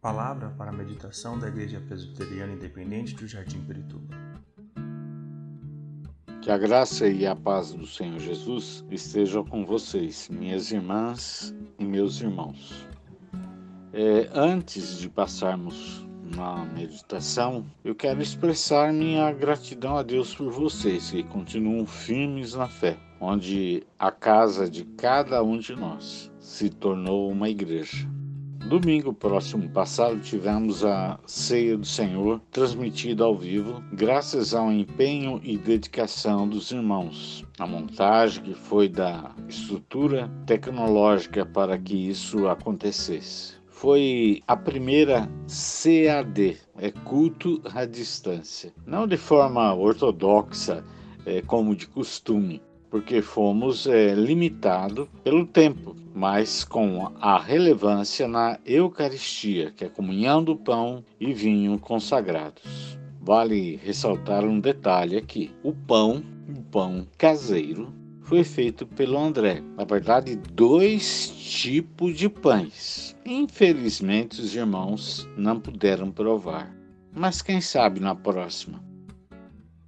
Palavra para a meditação da Igreja Presbiteriana Independente do Jardim Pirituba. Que a graça e a paz do Senhor Jesus estejam com vocês, minhas irmãs e meus irmãos. É, antes de passarmos na meditação, eu quero expressar minha gratidão a Deus por vocês que continuam firmes na fé, onde a casa de cada um de nós se tornou uma igreja. Domingo próximo passado tivemos a Ceia do Senhor transmitida ao vivo, graças ao empenho e dedicação dos irmãos. A montagem que foi da estrutura tecnológica para que isso acontecesse. Foi a primeira CAD, é culto à distância. Não de forma ortodoxa, é, como de costume, porque fomos é, limitados pelo tempo, mas com a relevância na Eucaristia, que é a comunhão do pão e vinho consagrados. Vale ressaltar um detalhe aqui: o pão, o pão caseiro, foi feito pelo André. Na verdade, dois tipos de pães. Infelizmente, os irmãos não puderam provar, mas quem sabe na próxima.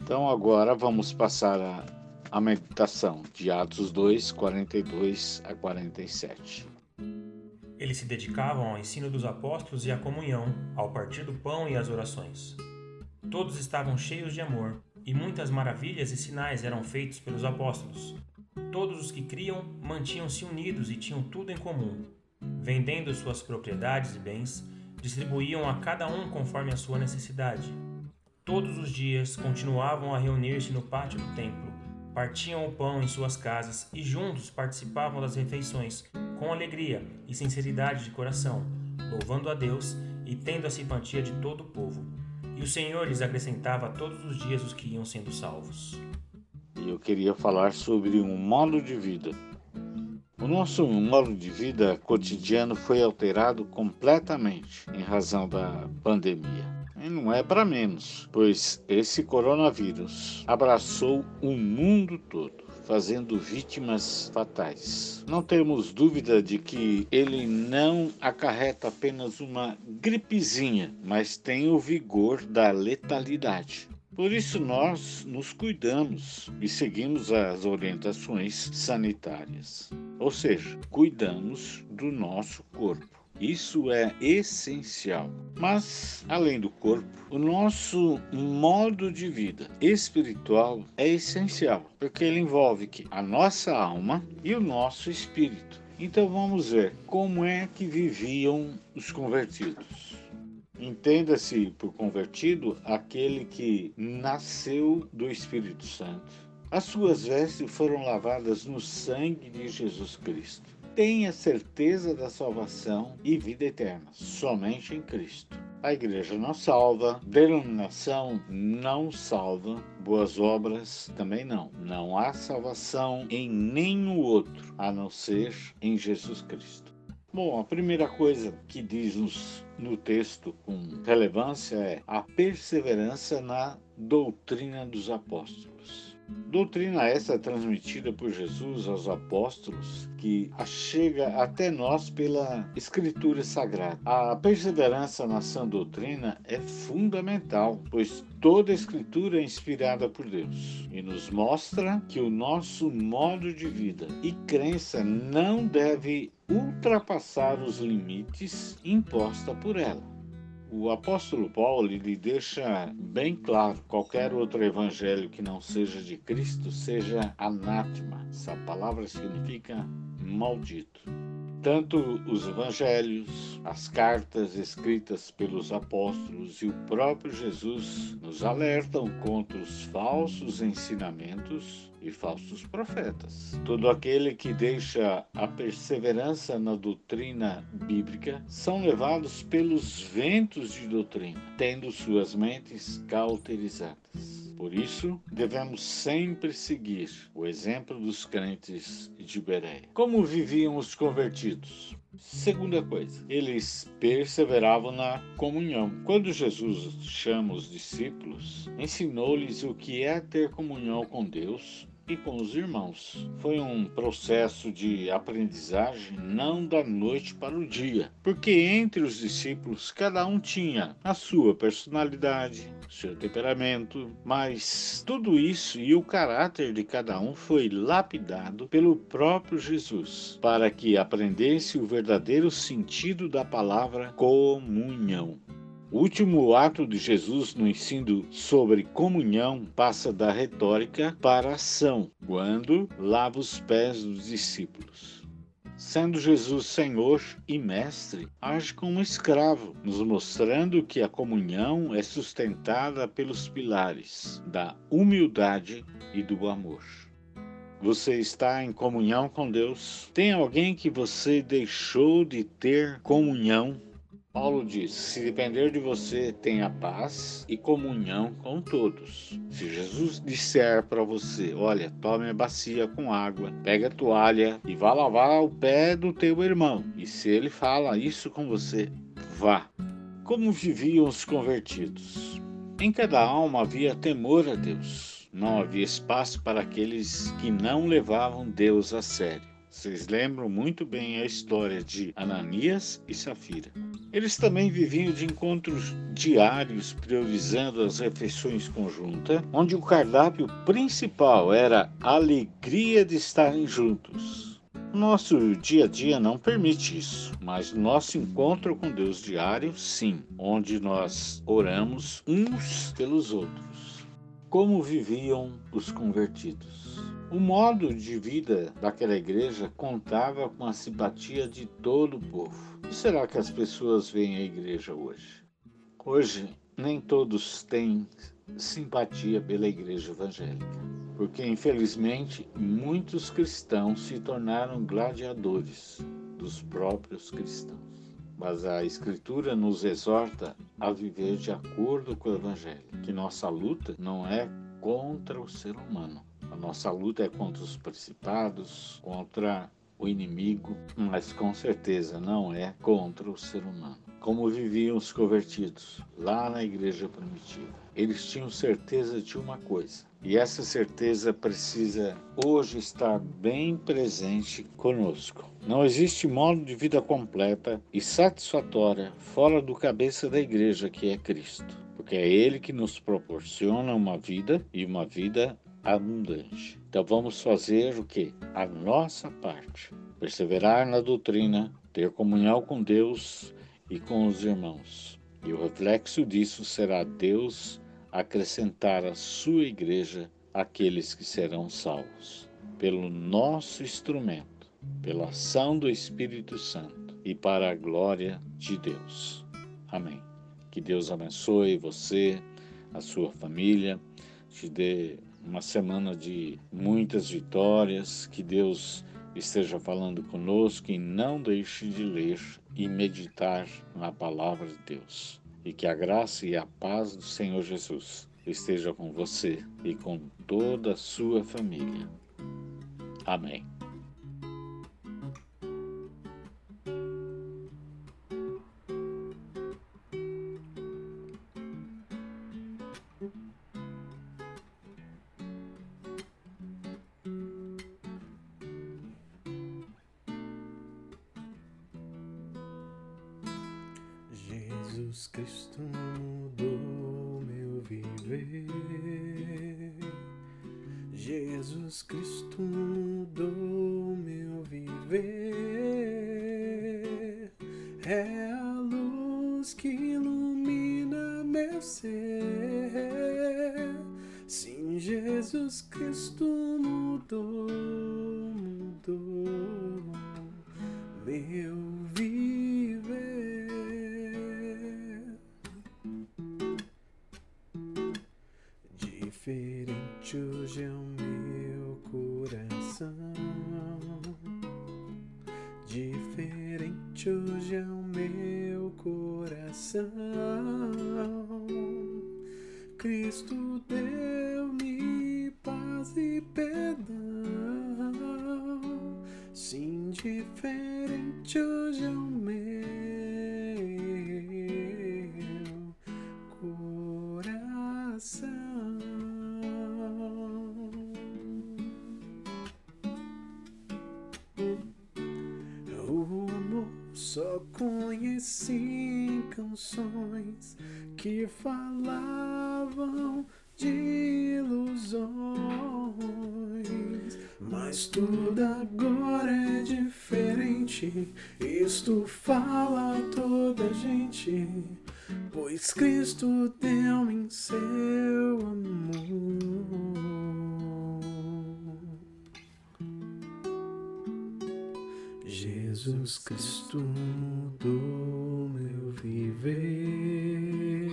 Então, agora vamos passar a a meditação de Atos 2, 42 a 47. Eles se dedicavam ao ensino dos apóstolos e à comunhão, ao partir do pão e às orações. Todos estavam cheios de amor, e muitas maravilhas e sinais eram feitos pelos apóstolos. Todos os que criam mantinham-se unidos e tinham tudo em comum. Vendendo suas propriedades e bens, distribuíam a cada um conforme a sua necessidade. Todos os dias continuavam a reunir-se no pátio do templo partiam o pão em suas casas e juntos participavam das refeições, com alegria e sinceridade de coração, louvando a Deus e tendo a simpatia de todo o povo. E o Senhor lhes acrescentava todos os dias os que iam sendo salvos. Eu queria falar sobre um modo de vida. O nosso modo de vida cotidiano foi alterado completamente em razão da pandemia. E não é para menos, pois esse coronavírus abraçou o mundo todo fazendo vítimas fatais. Não temos dúvida de que ele não acarreta apenas uma gripezinha, mas tem o vigor da letalidade. Por isso, nós nos cuidamos e seguimos as orientações sanitárias, ou seja, cuidamos do nosso corpo. Isso é essencial. Mas, além do corpo, o nosso modo de vida espiritual é essencial, porque ele envolve que a nossa alma e o nosso espírito. Então vamos ver como é que viviam os convertidos. Entenda-se por convertido aquele que nasceu do Espírito Santo. As suas vestes foram lavadas no sangue de Jesus Cristo tenha certeza da salvação e vida eterna, somente em Cristo. A igreja não salva, denominação não salva, boas obras também não. Não há salvação em nenhum outro a não ser em Jesus Cristo. Bom, a primeira coisa que diz no texto com relevância é a perseverança na doutrina dos apóstolos. Doutrina essa transmitida por Jesus aos apóstolos que chega até nós pela Escritura Sagrada. A perseverança na sã doutrina é fundamental, pois toda a Escritura é inspirada por Deus e nos mostra que o nosso modo de vida e crença não deve ultrapassar os limites impostos por ela. O apóstolo Paulo lhe deixa bem claro: qualquer outro evangelho que não seja de Cristo seja anátema. Essa palavra significa maldito. Tanto os evangelhos, as cartas escritas pelos apóstolos e o próprio Jesus nos alertam contra os falsos ensinamentos e falsos profetas. Todo aquele que deixa a perseverança na doutrina bíblica são levados pelos ventos de doutrina, tendo suas mentes cauterizadas. Por isso, devemos sempre seguir o exemplo dos crentes de Bereia. Como viviam os convertidos? Segunda coisa, eles perseveravam na comunhão. Quando Jesus chama os discípulos, ensinou-lhes o que é ter comunhão com Deus e com os irmãos. Foi um processo de aprendizagem não da noite para o dia, porque entre os discípulos cada um tinha a sua personalidade, seu temperamento, mas tudo isso e o caráter de cada um foi lapidado pelo próprio Jesus, para que aprendesse o verdadeiro sentido da palavra comunhão. O último ato de Jesus no ensino sobre comunhão passa da retórica para a ação, quando lava os pés dos discípulos. Sendo Jesus Senhor e Mestre, age como escravo, nos mostrando que a comunhão é sustentada pelos pilares da humildade e do amor. Você está em comunhão com Deus? Tem alguém que você deixou de ter comunhão Paulo diz: se depender de você, tenha paz e comunhão com todos. Se Jesus disser para você: olha, tome a bacia com água, pega a toalha e vá lavar o pé do teu irmão, e se ele fala isso com você, vá. Como viviam os convertidos? Em cada alma havia temor a Deus. Não havia espaço para aqueles que não levavam Deus a sério. Vocês lembram muito bem a história de Ananias e Safira. Eles também viviam de encontros diários, priorizando as refeições conjuntas, onde o cardápio principal era a alegria de estarem juntos. Nosso dia a dia não permite isso, mas nosso encontro com Deus diário, sim, onde nós oramos uns pelos outros. Como viviam os convertidos? O modo de vida daquela igreja contava com a simpatia de todo o povo. E será que as pessoas veem a igreja hoje? Hoje, nem todos têm simpatia pela igreja evangélica, porque infelizmente muitos cristãos se tornaram gladiadores dos próprios cristãos. Mas a Escritura nos exorta a viver de acordo com o Evangelho, que nossa luta não é contra o ser humano, a nossa luta é contra os principados, contra o inimigo, mas com certeza não é contra o ser humano. Como viviam os convertidos lá na igreja primitiva. Eles tinham certeza de uma coisa, e essa certeza precisa hoje estar bem presente conosco. Não existe modo de vida completa e satisfatória fora do cabeça da igreja que é Cristo, porque é Ele que nos proporciona uma vida e uma vida abundante. Então vamos fazer o que? A nossa parte. Perseverar na doutrina, ter comunhão com Deus e com os irmãos. E o reflexo disso será Deus acrescentar à sua igreja aqueles que serão salvos, pelo nosso instrumento, pela ação do Espírito Santo e para a glória de Deus. Amém. Que Deus abençoe você, a sua família, te dê uma semana de muitas vitórias, que Deus esteja falando conosco e não deixe de ler e meditar na palavra de Deus. E que a graça e a paz do Senhor Jesus esteja com você e com toda a sua família. Amém. Jesus Cristo mudou meu viver. Jesus Cristo mudou meu viver. É a luz que ilumina meu ser. Sim, Jesus Cristo mudou, mudou meu Hoje é o meu coração. Diferente hoje é o meu coração. Cristo deu-me paz e perdão. Sim, diferente hoje Só conheci canções que falavam de ilusões, mas tudo agora é diferente. Isto fala toda gente, pois Cristo deu em seu amor. Jesus Cristo mudou meu viver.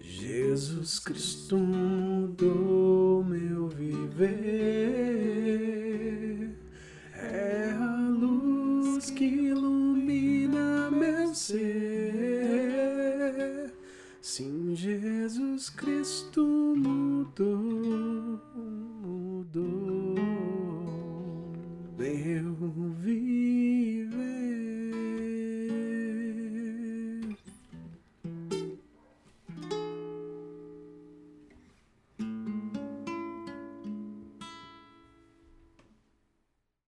Jesus Cristo mudou meu viver. É a luz que ilumina meu ser. Sim, Jesus Cristo mudou